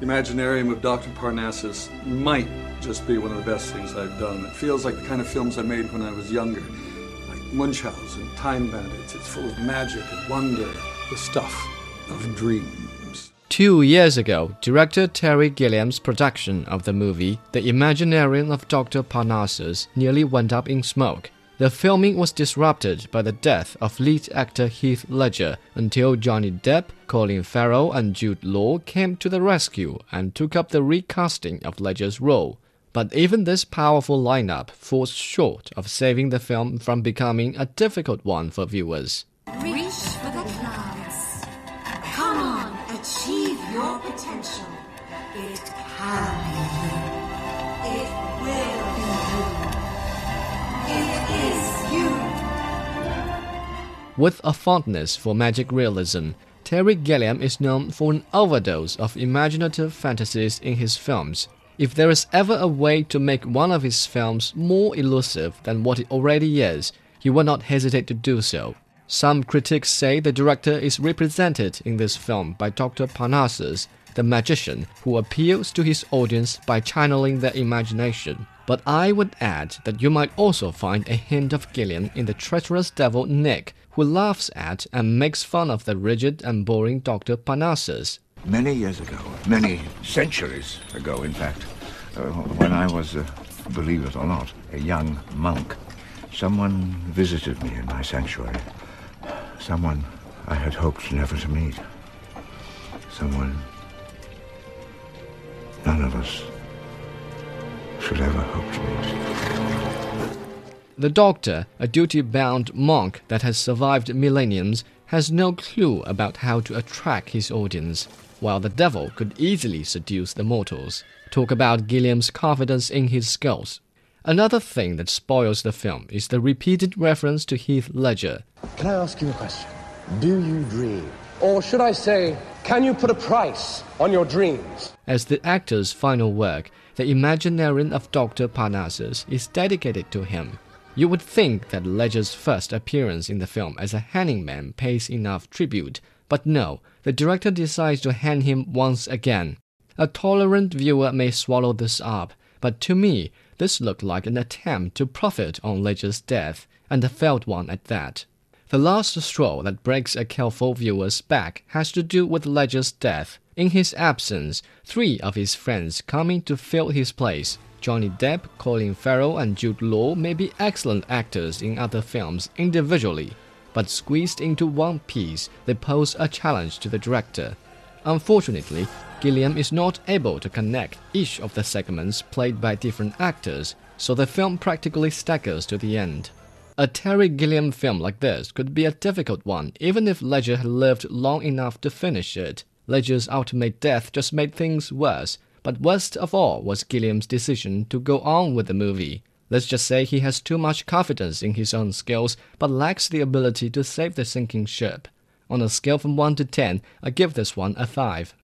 Imaginarium of Dr. Parnassus might just be one of the best things I've done. It feels like the kind of films I made when I was younger, like Munchausen, Time Bandits. It's full of magic and wonder, the stuff of dreams. Two years ago, director Terry Gilliam's production of the movie The Imaginarium of Dr. Parnassus nearly went up in smoke. The filming was disrupted by the death of lead actor Heath Ledger until Johnny Depp, Colin Farrell, and Jude Law came to the rescue and took up the recasting of Ledger's role. But even this powerful lineup falls short of saving the film from becoming a difficult one for viewers. Reach for the clouds. Come on, achieve your potential. It can be. It will With a fondness for magic realism, Terry Gilliam is known for an overdose of imaginative fantasies in his films. If there is ever a way to make one of his films more elusive than what it already is, he will not hesitate to do so. Some critics say the director is represented in this film by Dr. Parnassus, the magician who appeals to his audience by channeling their imagination. But I would add that you might also find a hint of Gilliam in the treacherous devil Nick, who laughs at and makes fun of the rigid and boring Dr. Parnassus. Many years ago, many centuries ago, in fact, uh, when I was, uh, believe it or not, a young monk, someone visited me in my sanctuary. Someone I had hoped never to meet. Someone none of us should ever hope to meet. The Doctor, a duty bound monk that has survived millenniums, has no clue about how to attract his audience, while the devil could easily seduce the mortals. Talk about Gilliam's confidence in his skills. Another thing that spoils the film is the repeated reference to Heath Ledger. Can I ask you a question? Do you dream? Or should I say, can you put a price on your dreams? As the actor's final work, The Imaginarium of Dr. Parnassus is dedicated to him. You would think that Ledger's first appearance in the film as a hanging man pays enough tribute, but no, the director decides to hang him once again. A tolerant viewer may swallow this up, but to me, this looked like an attempt to profit on Ledger's death, and a failed one at that. The last straw that breaks a careful viewer's back has to do with Ledger's death. In his absence, three of his friends coming to fill his place. Johnny Depp, Colin Farrell, and Jude Law may be excellent actors in other films individually, but squeezed into one piece, they pose a challenge to the director. Unfortunately, Gilliam is not able to connect each of the segments played by different actors, so the film practically staggers to the end. A Terry Gilliam film like this could be a difficult one even if Ledger had lived long enough to finish it. Ledger's ultimate death just made things worse, but worst of all was Gilliam's decision to go on with the movie. Let's just say he has too much confidence in his own skills, but lacks the ability to save the sinking ship. On a scale from 1 to 10, I give this one a 5.